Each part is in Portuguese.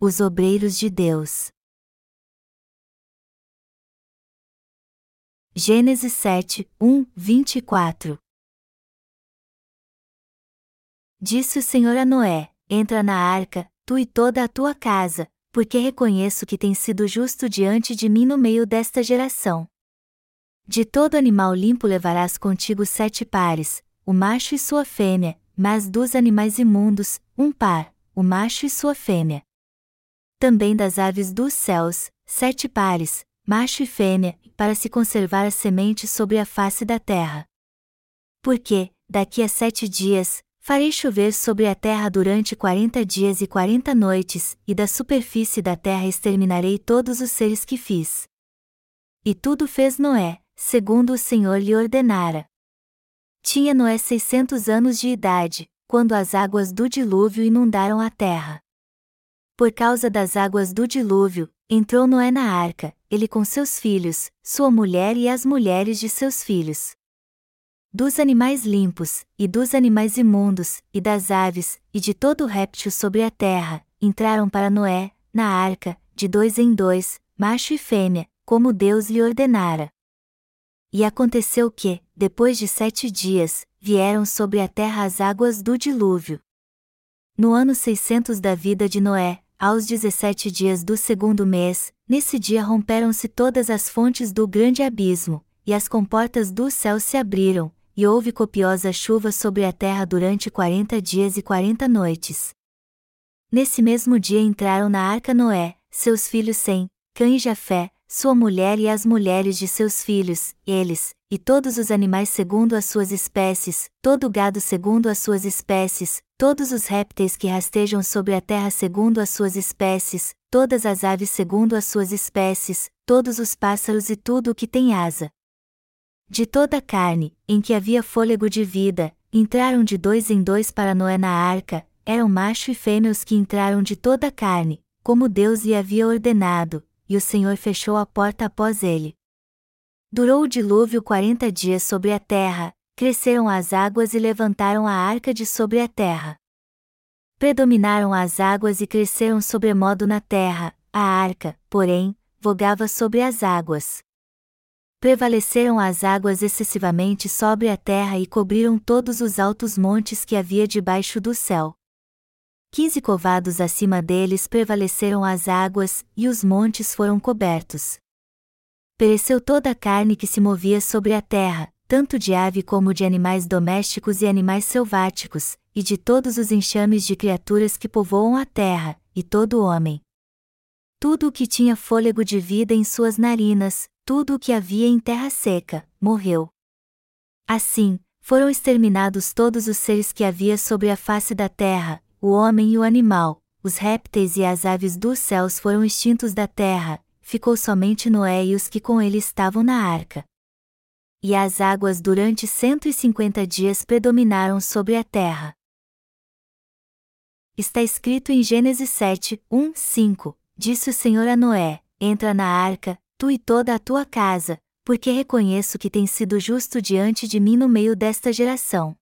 os obreiros de Deus. Gênesis 7, 1, 24 Disse o Senhor a Noé: Entra na arca, tu e toda a tua casa, porque reconheço que tens sido justo diante de mim no meio desta geração. De todo animal limpo levarás contigo sete pares, o macho e sua fêmea, mas dos animais imundos, um par, o macho e sua fêmea. Também das aves dos céus, sete pares, macho e fêmea, para se conservar a semente sobre a face da terra. Porque, daqui a sete dias, farei chover sobre a terra durante quarenta dias e quarenta noites, e da superfície da terra exterminarei todos os seres que fiz. E tudo fez Noé, segundo o Senhor lhe ordenara. Tinha Noé seiscentos anos de idade, quando as águas do dilúvio inundaram a terra. Por causa das águas do dilúvio, entrou Noé na arca, ele com seus filhos, sua mulher e as mulheres de seus filhos. Dos animais limpos, e dos animais imundos, e das aves, e de todo réptil sobre a terra, entraram para Noé, na arca, de dois em dois, macho e fêmea, como Deus lhe ordenara. E aconteceu que, depois de sete dias, vieram sobre a terra as águas do dilúvio. No ano 600 da vida de Noé, aos 17 dias do segundo mês, nesse dia romperam-se todas as fontes do grande abismo, e as comportas do céu se abriram, e houve copiosa chuva sobre a terra durante quarenta dias e quarenta noites. Nesse mesmo dia entraram na arca Noé, seus filhos Sem, Cã e Jafé, sua mulher e as mulheres de seus filhos, eles, e todos os animais segundo as suas espécies, todo gado segundo as suas espécies, todos os répteis que rastejam sobre a terra segundo as suas espécies, todas as aves segundo as suas espécies, todos os pássaros e tudo o que tem asa. De toda a carne, em que havia fôlego de vida, entraram de dois em dois para Noé na arca, eram macho e fêmea os que entraram de toda a carne, como Deus lhe havia ordenado, e o Senhor fechou a porta após ele. Durou o dilúvio quarenta dias sobre a terra, cresceram as águas e levantaram a arca de sobre a terra. Predominaram as águas e cresceram sobremodo na terra, a arca, porém, vogava sobre as águas. Prevaleceram as águas excessivamente sobre a terra e cobriram todos os altos montes que havia debaixo do céu. Quinze covados acima deles prevaleceram as águas, e os montes foram cobertos. Pereceu toda a carne que se movia sobre a terra, tanto de ave como de animais domésticos e animais selváticos, e de todos os enxames de criaturas que povoam a terra, e todo homem. Tudo o que tinha fôlego de vida em suas narinas, tudo o que havia em terra seca, morreu. Assim, foram exterminados todos os seres que havia sobre a face da terra, o homem e o animal, os répteis e as aves dos céus foram extintos da terra, ficou somente Noé e os que com ele estavam na arca e as águas durante cento e cinquenta dias predominaram sobre a terra. Está escrito em Gênesis 7, 1, 5: Disse o Senhor a Noé: Entra na arca, tu e toda a tua casa, porque reconheço que tens sido justo diante de mim no meio desta geração.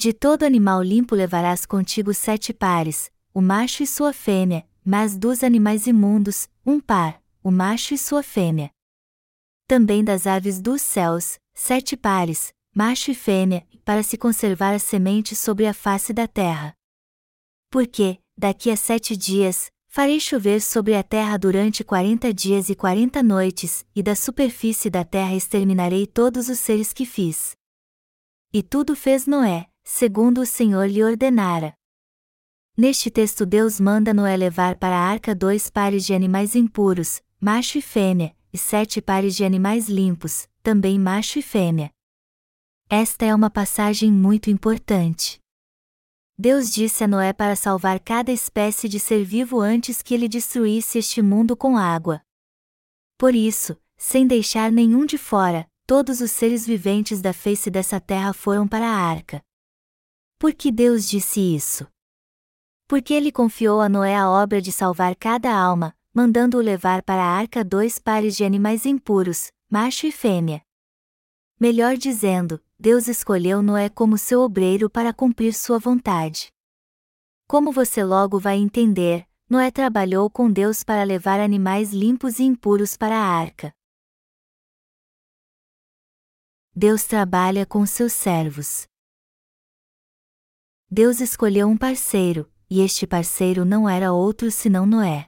De todo animal limpo levarás contigo sete pares, o macho e sua fêmea, mas dos animais imundos, um par, o macho e sua fêmea também das aves dos céus, sete pares, macho e fêmea, para se conservar a semente sobre a face da terra. Porque, daqui a sete dias, farei chover sobre a terra durante quarenta dias e quarenta noites, e da superfície da terra exterminarei todos os seres que fiz. E tudo fez Noé, segundo o Senhor lhe ordenara. Neste texto Deus manda Noé levar para a arca dois pares de animais impuros, macho e fêmea, e sete pares de animais limpos, também macho e fêmea. Esta é uma passagem muito importante. Deus disse a Noé para salvar cada espécie de ser vivo antes que ele destruísse este mundo com água. Por isso, sem deixar nenhum de fora, todos os seres viventes da face dessa terra foram para a arca. Por que Deus disse isso? Porque ele confiou a Noé a obra de salvar cada alma, mandando-o levar para a arca dois pares de animais impuros, macho e fêmea. Melhor dizendo, Deus escolheu Noé como seu obreiro para cumprir sua vontade. Como você logo vai entender, Noé trabalhou com Deus para levar animais limpos e impuros para a arca. Deus trabalha com seus servos. Deus escolheu um parceiro, e este parceiro não era outro senão Noé.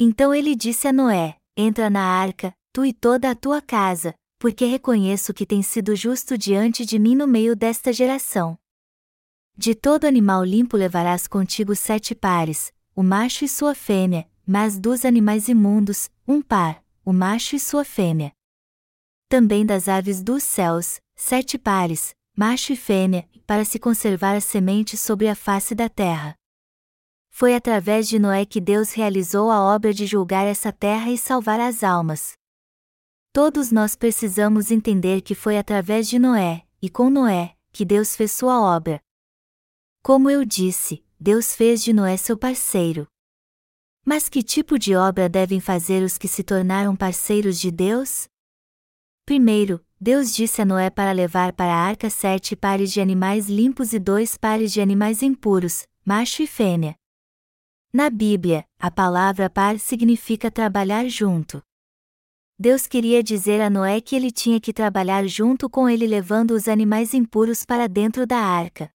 Então ele disse a Noé: Entra na arca, tu e toda a tua casa, porque reconheço que tens sido justo diante de mim no meio desta geração. De todo animal limpo levarás contigo sete pares, o macho e sua fêmea, mas dos animais imundos, um par, o macho e sua fêmea. Também das aves dos céus, sete pares, macho e fêmea, para se conservar a semente sobre a face da terra. Foi através de Noé que Deus realizou a obra de julgar essa terra e salvar as almas. Todos nós precisamos entender que foi através de Noé, e com Noé, que Deus fez sua obra. Como eu disse, Deus fez de Noé seu parceiro. Mas que tipo de obra devem fazer os que se tornaram parceiros de Deus? Primeiro, Deus disse a Noé para levar para a arca sete pares de animais limpos e dois pares de animais impuros, macho e fêmea. Na Bíblia, a palavra par significa trabalhar junto. Deus queria dizer a Noé que ele tinha que trabalhar junto com ele levando os animais impuros para dentro da arca.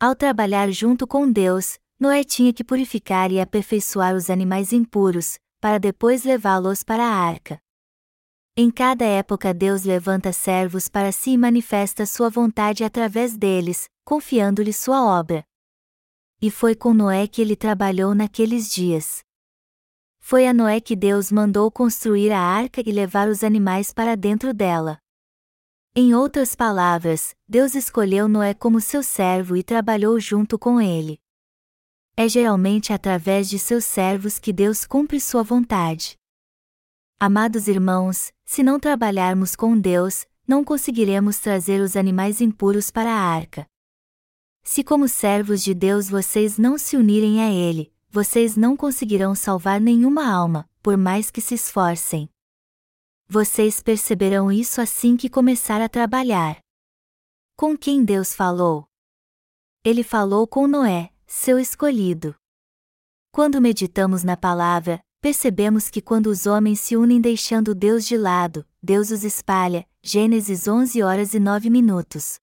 Ao trabalhar junto com Deus, Noé tinha que purificar e aperfeiçoar os animais impuros, para depois levá-los para a arca. Em cada época Deus levanta servos para si e manifesta sua vontade através deles, confiando-lhe sua obra. E foi com Noé que ele trabalhou naqueles dias. Foi a Noé que Deus mandou construir a arca e levar os animais para dentro dela. Em outras palavras, Deus escolheu Noé como seu servo e trabalhou junto com ele. É geralmente através de seus servos que Deus cumpre sua vontade. Amados irmãos, se não trabalharmos com Deus, não conseguiremos trazer os animais impuros para a arca. Se, como servos de Deus, vocês não se unirem a Ele, vocês não conseguirão salvar nenhuma alma, por mais que se esforcem vocês perceberão isso assim que começar a trabalhar. Com quem Deus falou? Ele falou com Noé, seu escolhido. Quando meditamos na palavra, percebemos que quando os homens se unem deixando Deus de lado, Deus os espalha. Gênesis 11 horas e 9 minutos.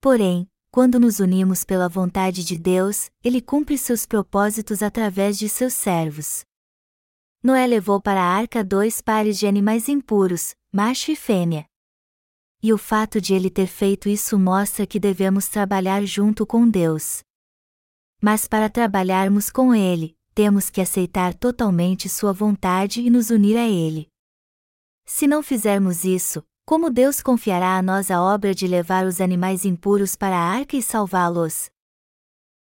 Porém, quando nos unimos pela vontade de Deus, Ele cumpre seus propósitos através de seus servos. Noé levou para a arca dois pares de animais impuros, macho e fêmea. E o fato de ele ter feito isso mostra que devemos trabalhar junto com Deus. Mas para trabalharmos com Ele, temos que aceitar totalmente Sua vontade e nos unir a Ele. Se não fizermos isso, como Deus confiará a nós a obra de levar os animais impuros para a arca e salvá-los?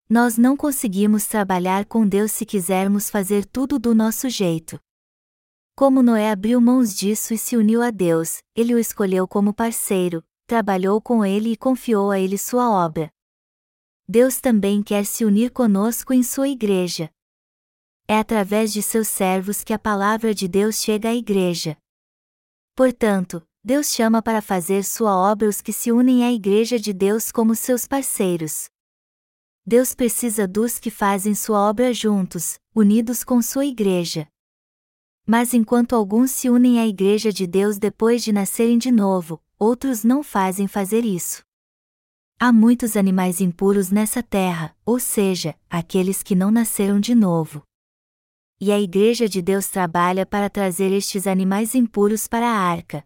Nós não conseguimos trabalhar com Deus se quisermos fazer tudo do nosso jeito. Como Noé abriu mãos disso e se uniu a Deus, ele o escolheu como parceiro, trabalhou com ele e confiou a ele sua obra. Deus também quer se unir conosco em sua igreja. É através de seus servos que a palavra de Deus chega à igreja. Portanto, Deus chama para fazer sua obra os que se unem à igreja de Deus como seus parceiros. Deus precisa dos que fazem sua obra juntos, unidos com sua igreja. Mas enquanto alguns se unem à igreja de Deus depois de nascerem de novo, outros não fazem fazer isso. Há muitos animais impuros nessa terra, ou seja, aqueles que não nasceram de novo. E a igreja de Deus trabalha para trazer estes animais impuros para a arca.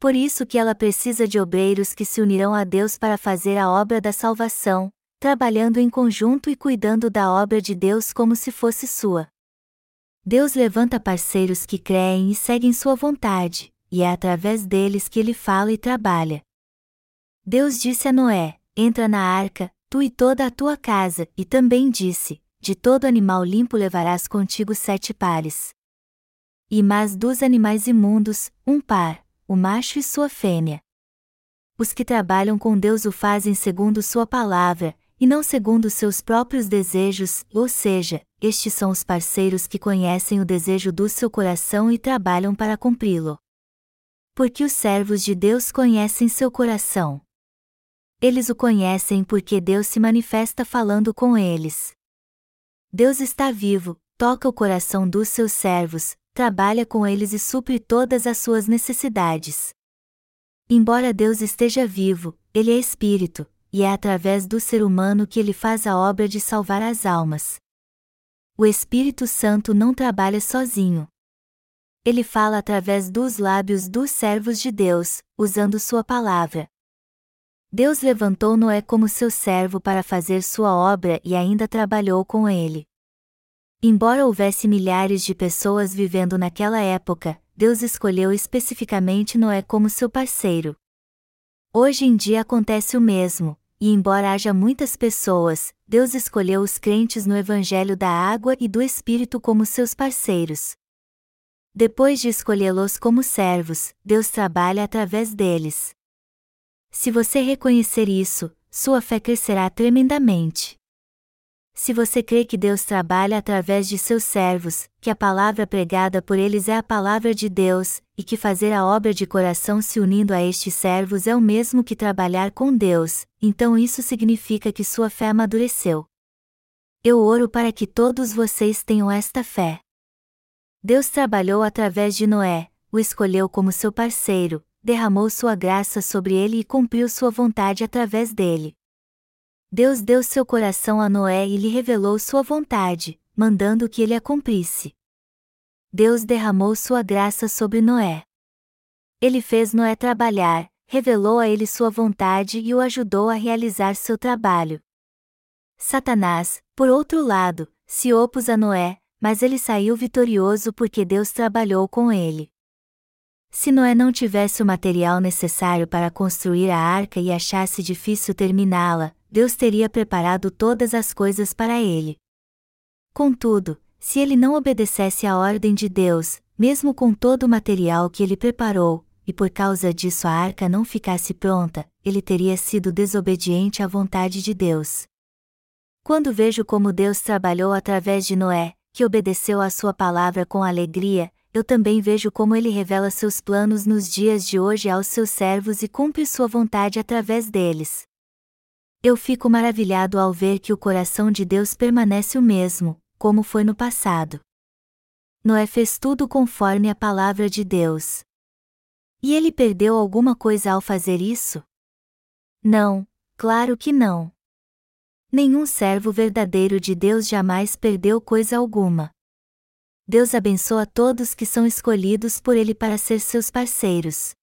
Por isso que ela precisa de obreiros que se unirão a Deus para fazer a obra da salvação, trabalhando em conjunto e cuidando da obra de Deus como se fosse sua. Deus levanta parceiros que creem e seguem sua vontade, e é através deles que ele fala e trabalha. Deus disse a Noé: Entra na arca, tu e toda a tua casa, e também disse: De todo animal limpo levarás contigo sete pares. E mas dos animais imundos, um par, o macho e sua fêmea. Os que trabalham com Deus o fazem segundo sua palavra, e não segundo seus próprios desejos, ou seja, estes são os parceiros que conhecem o desejo do seu coração e trabalham para cumpri-lo. Porque os servos de Deus conhecem seu coração. Eles o conhecem porque Deus se manifesta falando com eles. Deus está vivo, toca o coração dos seus servos, trabalha com eles e supre todas as suas necessidades. Embora Deus esteja vivo, Ele é Espírito, e é através do ser humano que Ele faz a obra de salvar as almas. O Espírito Santo não trabalha sozinho. Ele fala através dos lábios dos servos de Deus, usando Sua palavra. Deus levantou Noé como seu servo para fazer sua obra e ainda trabalhou com ele. Embora houvesse milhares de pessoas vivendo naquela época, Deus escolheu especificamente Noé como seu parceiro. Hoje em dia acontece o mesmo, e embora haja muitas pessoas, Deus escolheu os crentes no Evangelho da Água e do Espírito como seus parceiros. Depois de escolhê-los como servos, Deus trabalha através deles. Se você reconhecer isso, sua fé crescerá tremendamente. Se você crê que Deus trabalha através de seus servos, que a palavra pregada por eles é a palavra de Deus, e que fazer a obra de coração se unindo a estes servos é o mesmo que trabalhar com Deus, então isso significa que sua fé amadureceu. Eu oro para que todos vocês tenham esta fé. Deus trabalhou através de Noé, o escolheu como seu parceiro, derramou sua graça sobre ele e cumpriu sua vontade através dele. Deus deu seu coração a Noé e lhe revelou sua vontade, mandando que ele a cumprisse. Deus derramou sua graça sobre Noé. Ele fez Noé trabalhar, revelou a ele sua vontade e o ajudou a realizar seu trabalho. Satanás, por outro lado, se opôs a Noé, mas ele saiu vitorioso porque Deus trabalhou com ele. Se Noé não tivesse o material necessário para construir a arca e achasse difícil terminá-la, Deus teria preparado todas as coisas para ele. Contudo, se ele não obedecesse à ordem de Deus, mesmo com todo o material que ele preparou, e por causa disso a arca não ficasse pronta, ele teria sido desobediente à vontade de Deus. Quando vejo como Deus trabalhou através de Noé, que obedeceu à sua palavra com alegria, eu também vejo como ele revela seus planos nos dias de hoje aos seus servos e cumpre sua vontade através deles. Eu fico maravilhado ao ver que o coração de Deus permanece o mesmo, como foi no passado. Noé fez tudo conforme a palavra de Deus. E ele perdeu alguma coisa ao fazer isso? Não, claro que não. Nenhum servo verdadeiro de Deus jamais perdeu coisa alguma. Deus abençoa todos que são escolhidos por Ele para ser seus parceiros.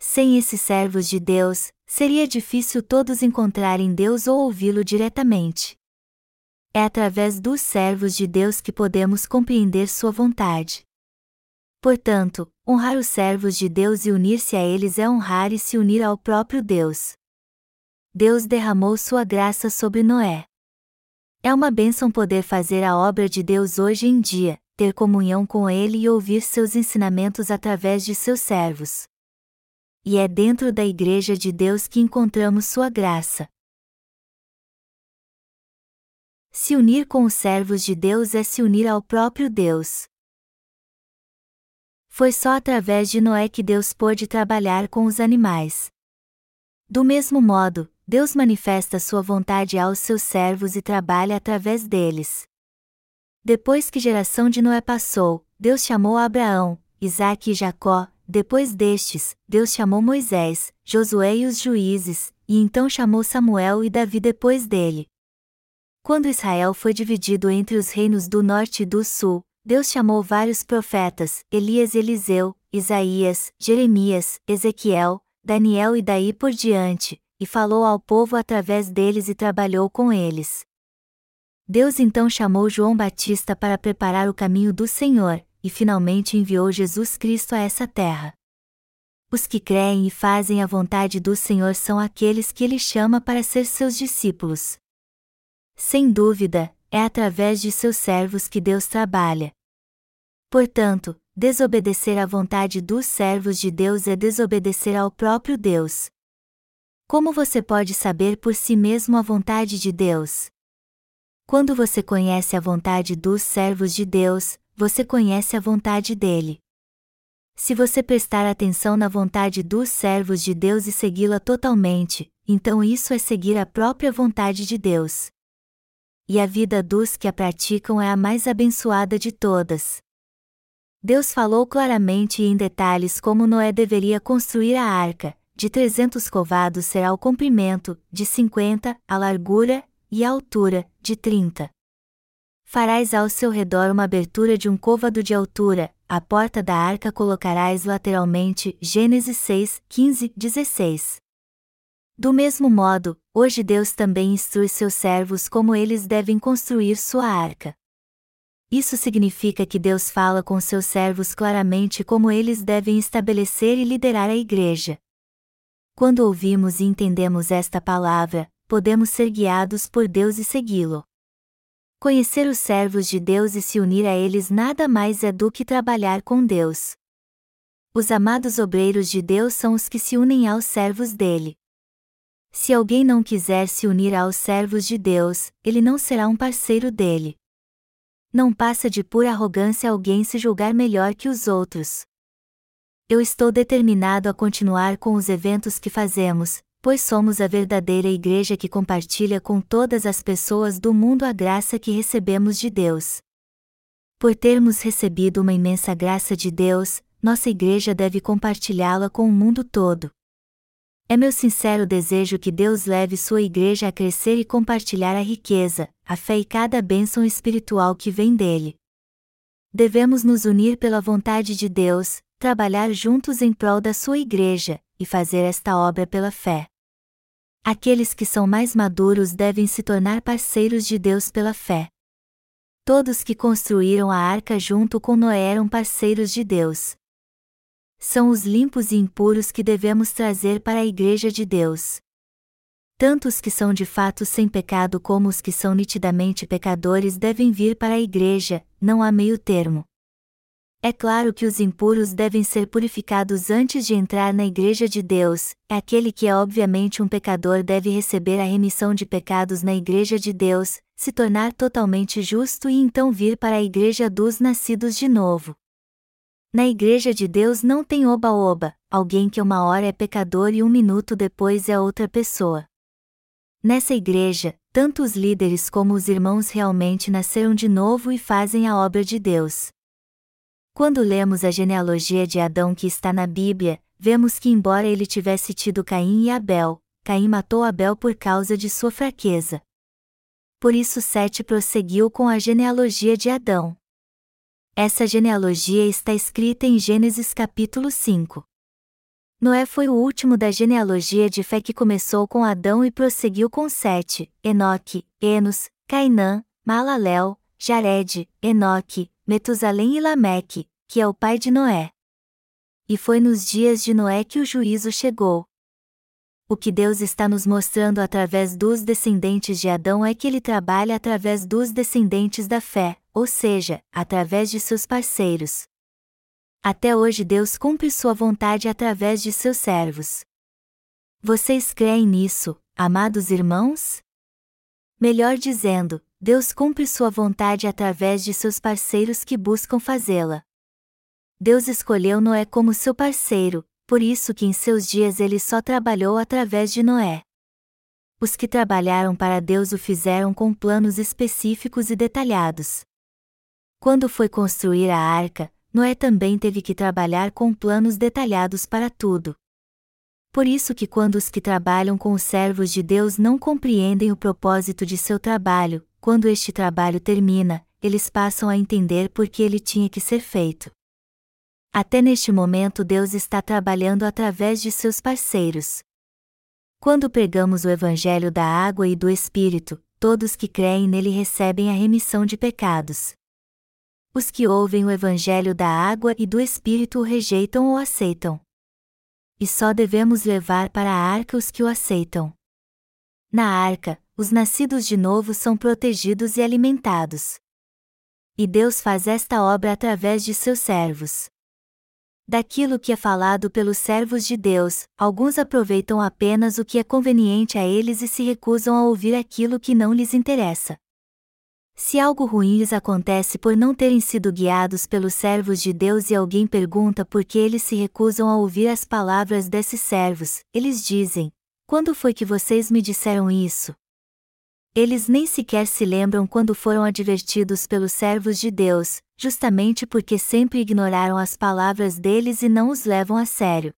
Sem esses servos de Deus, seria difícil todos encontrarem Deus ou ouvi-lo diretamente. É através dos servos de Deus que podemos compreender Sua vontade. Portanto, honrar os servos de Deus e unir-se a eles é honrar e se unir ao próprio Deus. Deus derramou Sua graça sobre Noé. É uma bênção poder fazer a obra de Deus hoje em dia, ter comunhão com Ele e ouvir seus ensinamentos através de seus servos. E é dentro da Igreja de Deus que encontramos Sua graça. Se unir com os servos de Deus é se unir ao próprio Deus. Foi só através de Noé que Deus pôde trabalhar com os animais. Do mesmo modo, Deus manifesta sua vontade aos seus servos e trabalha através deles. Depois que geração de Noé passou, Deus chamou Abraão, Isaque e Jacó, depois destes, Deus chamou Moisés, Josué e os juízes, e então chamou Samuel e Davi depois dele. Quando Israel foi dividido entre os reinos do norte e do sul, Deus chamou vários profetas, Elias e Eliseu, Isaías, Jeremias, Ezequiel, Daniel e daí por diante, e falou ao povo através deles e trabalhou com eles. Deus então chamou João Batista para preparar o caminho do Senhor, e finalmente enviou Jesus Cristo a essa terra. Os que creem e fazem a vontade do Senhor são aqueles que ele chama para ser seus discípulos. Sem dúvida, é através de seus servos que Deus trabalha. Portanto, desobedecer à vontade dos servos de Deus é desobedecer ao próprio Deus. Como você pode saber por si mesmo a vontade de Deus? Quando você conhece a vontade dos servos de Deus, você conhece a vontade dele. Se você prestar atenção na vontade dos servos de Deus e segui-la totalmente, então isso é seguir a própria vontade de Deus. e a vida dos que a praticam é a mais abençoada de todas. Deus falou claramente e em detalhes como Noé deveria construir a arca, de 300 covados será o comprimento, de 50, a largura, e a altura, de 30. Farás ao seu redor uma abertura de um côvado de altura, a porta da arca colocarás lateralmente. Gênesis 6, 15, 16. Do mesmo modo, hoje Deus também instrui seus servos como eles devem construir sua arca. Isso significa que Deus fala com seus servos claramente como eles devem estabelecer e liderar a igreja. Quando ouvimos e entendemos esta palavra, podemos ser guiados por Deus e segui-lo. Conhecer os servos de Deus e se unir a eles nada mais é do que trabalhar com Deus. Os amados obreiros de Deus são os que se unem aos servos dele. Se alguém não quiser se unir aos servos de Deus, ele não será um parceiro dele. Não passa de pura arrogância alguém se julgar melhor que os outros. Eu estou determinado a continuar com os eventos que fazemos, pois somos a verdadeira igreja que compartilha com todas as pessoas do mundo a graça que recebemos de Deus. Por termos recebido uma imensa graça de Deus, nossa igreja deve compartilhá-la com o mundo todo. É meu sincero desejo que Deus leve sua igreja a crescer e compartilhar a riqueza, a fé e cada bênção espiritual que vem dele. Devemos nos unir pela vontade de Deus, trabalhar juntos em prol da sua igreja, e fazer esta obra pela fé. Aqueles que são mais maduros devem se tornar parceiros de Deus pela fé. Todos que construíram a arca junto com Noé eram parceiros de Deus. São os limpos e impuros que devemos trazer para a Igreja de Deus. Tanto os que são de fato sem pecado como os que são nitidamente pecadores devem vir para a Igreja, não há meio termo. É claro que os impuros devem ser purificados antes de entrar na Igreja de Deus, aquele que é obviamente um pecador deve receber a remissão de pecados na Igreja de Deus, se tornar totalmente justo e então vir para a Igreja dos nascidos de novo. Na Igreja de Deus não tem oba-oba, alguém que uma hora é pecador e um minuto depois é outra pessoa. Nessa igreja, tanto os líderes como os irmãos realmente nasceram de novo e fazem a obra de Deus. Quando lemos a genealogia de Adão que está na Bíblia, vemos que, embora ele tivesse tido Caim e Abel, Caim matou Abel por causa de sua fraqueza. Por isso Sete prosseguiu com a genealogia de Adão. Essa genealogia está escrita em Gênesis capítulo 5. Noé foi o último da genealogia de fé que começou com Adão e prosseguiu com Sete, Enoque, Enos, Cainã, Malalel, Jared, Enoque, Metusalém e Lameque, que é o pai de Noé. E foi nos dias de Noé que o juízo chegou. O que Deus está nos mostrando através dos descendentes de Adão é que ele trabalha através dos descendentes da fé, ou seja, através de seus parceiros. Até hoje Deus cumpre sua vontade através de seus servos. Vocês creem nisso, amados irmãos? Melhor dizendo, Deus cumpre sua vontade através de seus parceiros que buscam fazê-la. Deus escolheu Noé como seu parceiro, por isso que em seus dias ele só trabalhou através de Noé. Os que trabalharam para Deus o fizeram com planos específicos e detalhados. Quando foi construir a arca, Noé também teve que trabalhar com planos detalhados para tudo. Por isso que quando os que trabalham com os servos de Deus não compreendem o propósito de seu trabalho, quando este trabalho termina, eles passam a entender por que ele tinha que ser feito. Até neste momento Deus está trabalhando através de seus parceiros. Quando pregamos o Evangelho da água e do Espírito, todos que creem nele recebem a remissão de pecados. Os que ouvem o Evangelho da água e do Espírito o rejeitam ou aceitam. E só devemos levar para a arca os que o aceitam. Na arca, os nascidos de novo são protegidos e alimentados. E Deus faz esta obra através de seus servos. Daquilo que é falado pelos servos de Deus, alguns aproveitam apenas o que é conveniente a eles e se recusam a ouvir aquilo que não lhes interessa. Se algo ruim lhes acontece por não terem sido guiados pelos servos de Deus e alguém pergunta por que eles se recusam a ouvir as palavras desses servos, eles dizem: Quando foi que vocês me disseram isso? Eles nem sequer se lembram quando foram advertidos pelos servos de Deus, justamente porque sempre ignoraram as palavras deles e não os levam a sério.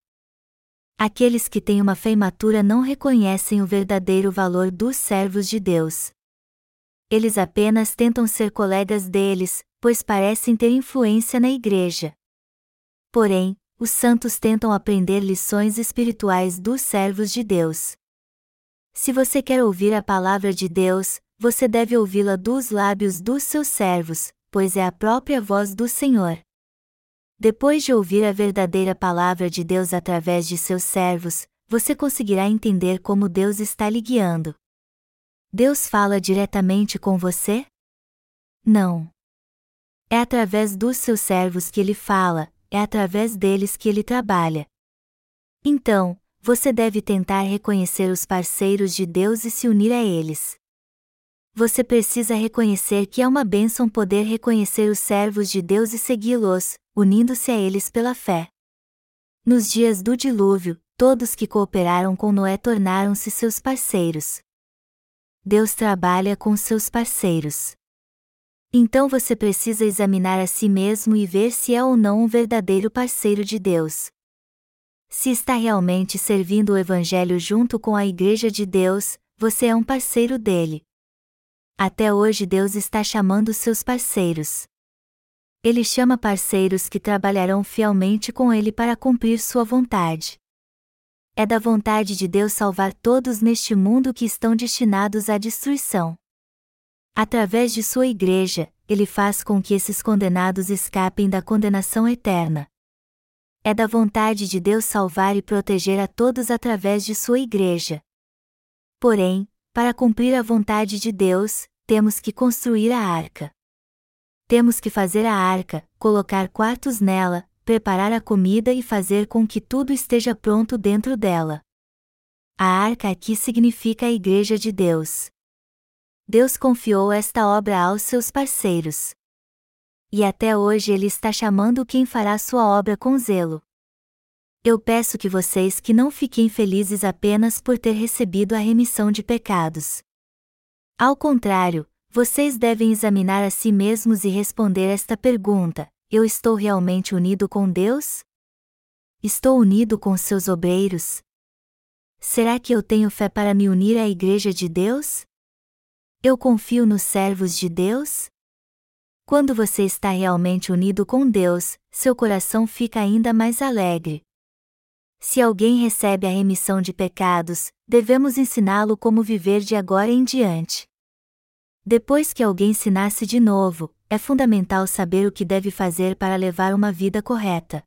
Aqueles que têm uma fé imatura não reconhecem o verdadeiro valor dos servos de Deus. Eles apenas tentam ser colegas deles, pois parecem ter influência na igreja. Porém, os santos tentam aprender lições espirituais dos servos de Deus. Se você quer ouvir a palavra de Deus, você deve ouvi-la dos lábios dos seus servos, pois é a própria voz do Senhor. Depois de ouvir a verdadeira palavra de Deus através de seus servos, você conseguirá entender como Deus está lhe guiando. Deus fala diretamente com você? Não. É através dos seus servos que ele fala, é através deles que ele trabalha. Então, você deve tentar reconhecer os parceiros de Deus e se unir a eles. Você precisa reconhecer que é uma bênção poder reconhecer os servos de Deus e segui-los, unindo-se a eles pela fé. Nos dias do dilúvio, todos que cooperaram com Noé tornaram-se seus parceiros. Deus trabalha com seus parceiros. Então você precisa examinar a si mesmo e ver se é ou não um verdadeiro parceiro de Deus. Se está realmente servindo o Evangelho junto com a Igreja de Deus, você é um parceiro dele. Até hoje Deus está chamando seus parceiros. Ele chama parceiros que trabalharão fielmente com ele para cumprir sua vontade. É da vontade de Deus salvar todos neste mundo que estão destinados à destruição. Através de sua igreja, ele faz com que esses condenados escapem da condenação eterna. É da vontade de Deus salvar e proteger a todos através de sua igreja. Porém, para cumprir a vontade de Deus, temos que construir a arca. Temos que fazer a arca, colocar quartos nela, preparar a comida e fazer com que tudo esteja pronto dentro dela. A arca aqui significa a Igreja de Deus. Deus confiou esta obra aos seus parceiros. E até hoje Ele está chamando quem fará sua obra com zelo. Eu peço que vocês que não fiquem felizes apenas por ter recebido a remissão de pecados. Ao contrário, vocês devem examinar a si mesmos e responder esta pergunta: Eu estou realmente unido com Deus? Estou unido com seus obreiros? Será que eu tenho fé para me unir à Igreja de Deus? Eu confio nos servos de Deus? Quando você está realmente unido com Deus, seu coração fica ainda mais alegre. Se alguém recebe a remissão de pecados, devemos ensiná-lo como viver de agora em diante. Depois que alguém se nasce de novo, é fundamental saber o que deve fazer para levar uma vida correta.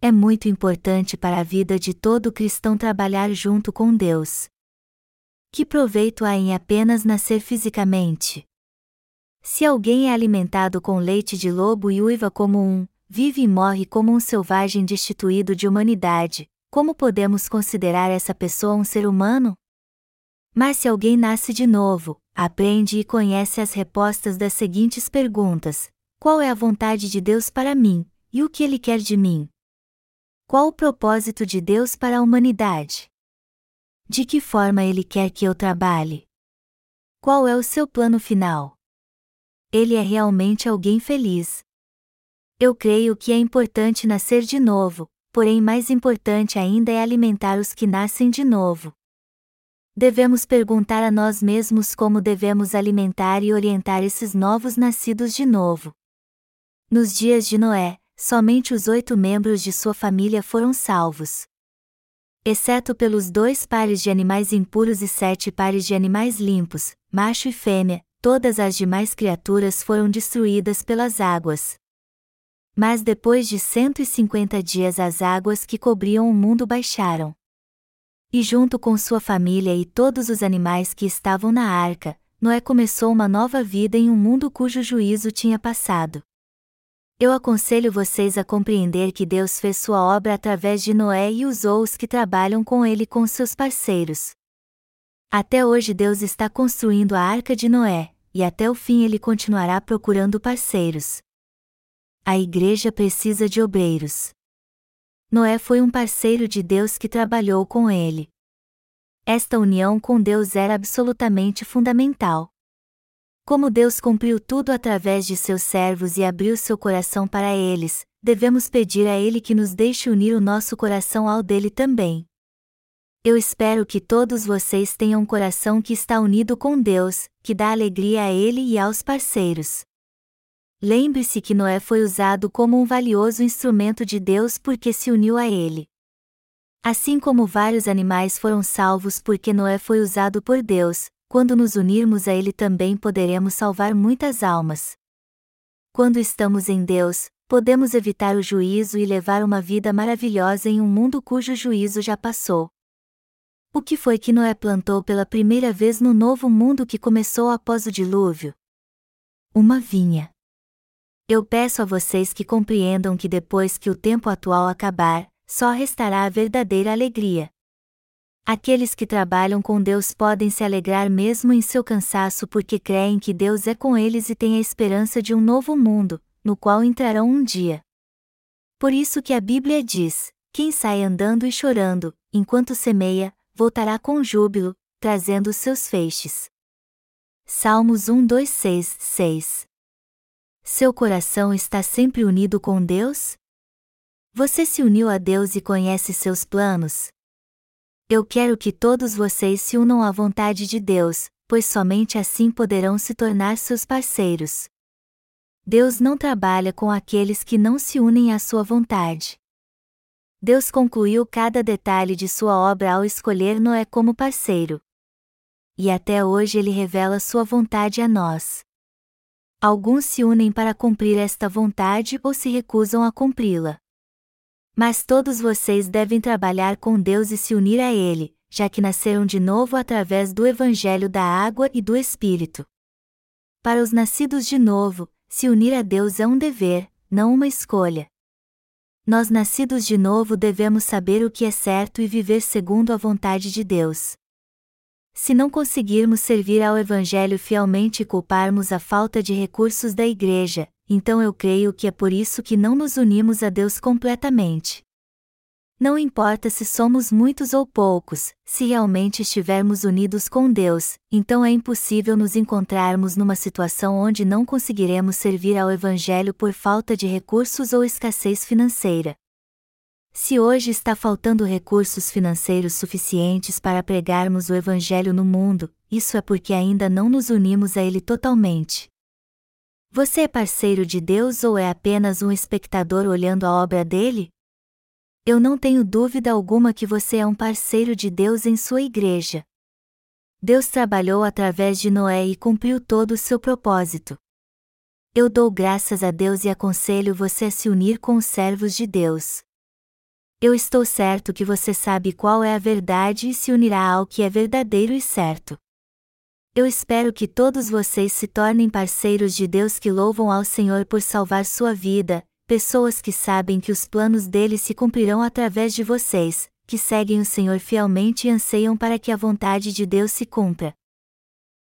É muito importante para a vida de todo cristão trabalhar junto com Deus. Que proveito há em apenas nascer fisicamente? Se alguém é alimentado com leite de lobo e uiva como um, vive e morre como um selvagem destituído de humanidade, como podemos considerar essa pessoa um ser humano? Mas se alguém nasce de novo, aprende e conhece as respostas das seguintes perguntas: Qual é a vontade de Deus para mim, e o que Ele quer de mim? Qual o propósito de Deus para a humanidade? De que forma Ele quer que eu trabalhe? Qual é o seu plano final? Ele é realmente alguém feliz. Eu creio que é importante nascer de novo, porém mais importante ainda é alimentar os que nascem de novo devemos perguntar a nós mesmos como devemos alimentar e orientar esses novos nascidos de novo. Nos dias de Noé, somente os oito membros de sua família foram salvos. Exceto pelos dois pares de animais impuros e sete pares de animais limpos, macho e fêmea, todas as demais criaturas foram destruídas pelas águas. Mas depois de 150 dias as águas que cobriam o mundo baixaram. E junto com sua família e todos os animais que estavam na arca, Noé começou uma nova vida em um mundo cujo juízo tinha passado. Eu aconselho vocês a compreender que Deus fez sua obra através de Noé e usou os que trabalham com ele com seus parceiros. Até hoje Deus está construindo a arca de Noé, e até o fim ele continuará procurando parceiros. A igreja precisa de obreiros. Noé foi um parceiro de Deus que trabalhou com ele. esta união com Deus era absolutamente fundamental. Como Deus cumpriu tudo através de seus servos e abriu seu coração para eles, devemos pedir a Ele que nos deixe unir o nosso coração ao dele também. Eu espero que todos vocês tenham um coração que está unido com Deus, que dá alegria a Ele e aos parceiros. Lembre-se que Noé foi usado como um valioso instrumento de Deus porque se uniu a Ele. Assim como vários animais foram salvos porque Noé foi usado por Deus, quando nos unirmos a Ele também poderemos salvar muitas almas. Quando estamos em Deus, podemos evitar o juízo e levar uma vida maravilhosa em um mundo cujo juízo já passou. O que foi que Noé plantou pela primeira vez no novo mundo que começou após o dilúvio? Uma vinha. Eu peço a vocês que compreendam que depois que o tempo atual acabar, só restará a verdadeira alegria. Aqueles que trabalham com Deus podem se alegrar mesmo em seu cansaço porque creem que Deus é com eles e têm a esperança de um novo mundo, no qual entrarão um dia. Por isso que a Bíblia diz: quem sai andando e chorando, enquanto semeia, voltará com júbilo, trazendo seus feixes. Salmos 1, 2, 6, 6 Seu coração está sempre unido com Deus? Você se uniu a Deus e conhece seus planos? Eu quero que todos vocês se unam à vontade de Deus, pois somente assim poderão se tornar seus parceiros. Deus não trabalha com aqueles que não se unem à sua vontade. Deus concluiu cada detalhe de sua obra ao escolher Noé como parceiro. E até hoje ele revela sua vontade a nós. Alguns se unem para cumprir esta vontade ou se recusam a cumpri-la. Mas todos vocês devem trabalhar com Deus e se unir a Ele, já que nasceram de novo através do Evangelho da água e do Espírito. Para os nascidos de novo, se unir a Deus é um dever, não uma escolha nós nascidos de novo devemos saber o que é certo e viver segundo a vontade de Deus. Se não conseguirmos servir ao Evangelho fielmente e culparmos a falta de recursos da Igreja, então eu creio que é por isso que não nos unimos a Deus completamente. Não importa se somos muitos ou poucos, se realmente estivermos unidos com Deus, então é impossível nos encontrarmos numa situação onde não conseguiremos servir ao Evangelho por falta de recursos ou escassez financeira. Se hoje está faltando recursos financeiros suficientes para pregarmos o Evangelho no mundo, isso é porque ainda não nos unimos a ele totalmente. Você é parceiro de Deus ou é apenas um espectador olhando a obra dele? Eu não tenho dúvida alguma que você é um parceiro de Deus em sua igreja. Deus trabalhou através de Noé e cumpriu todo o seu propósito. Eu dou graças a Deus e aconselho você a se unir com os servos de Deus. Eu estou certo que você sabe qual é a verdade e se unirá ao que é verdadeiro e certo. Eu espero que todos vocês se tornem parceiros de Deus que louvam ao Senhor por salvar sua vida, pessoas que sabem que os planos dele se cumprirão através de vocês, que seguem o Senhor fielmente e anseiam para que a vontade de Deus se cumpra.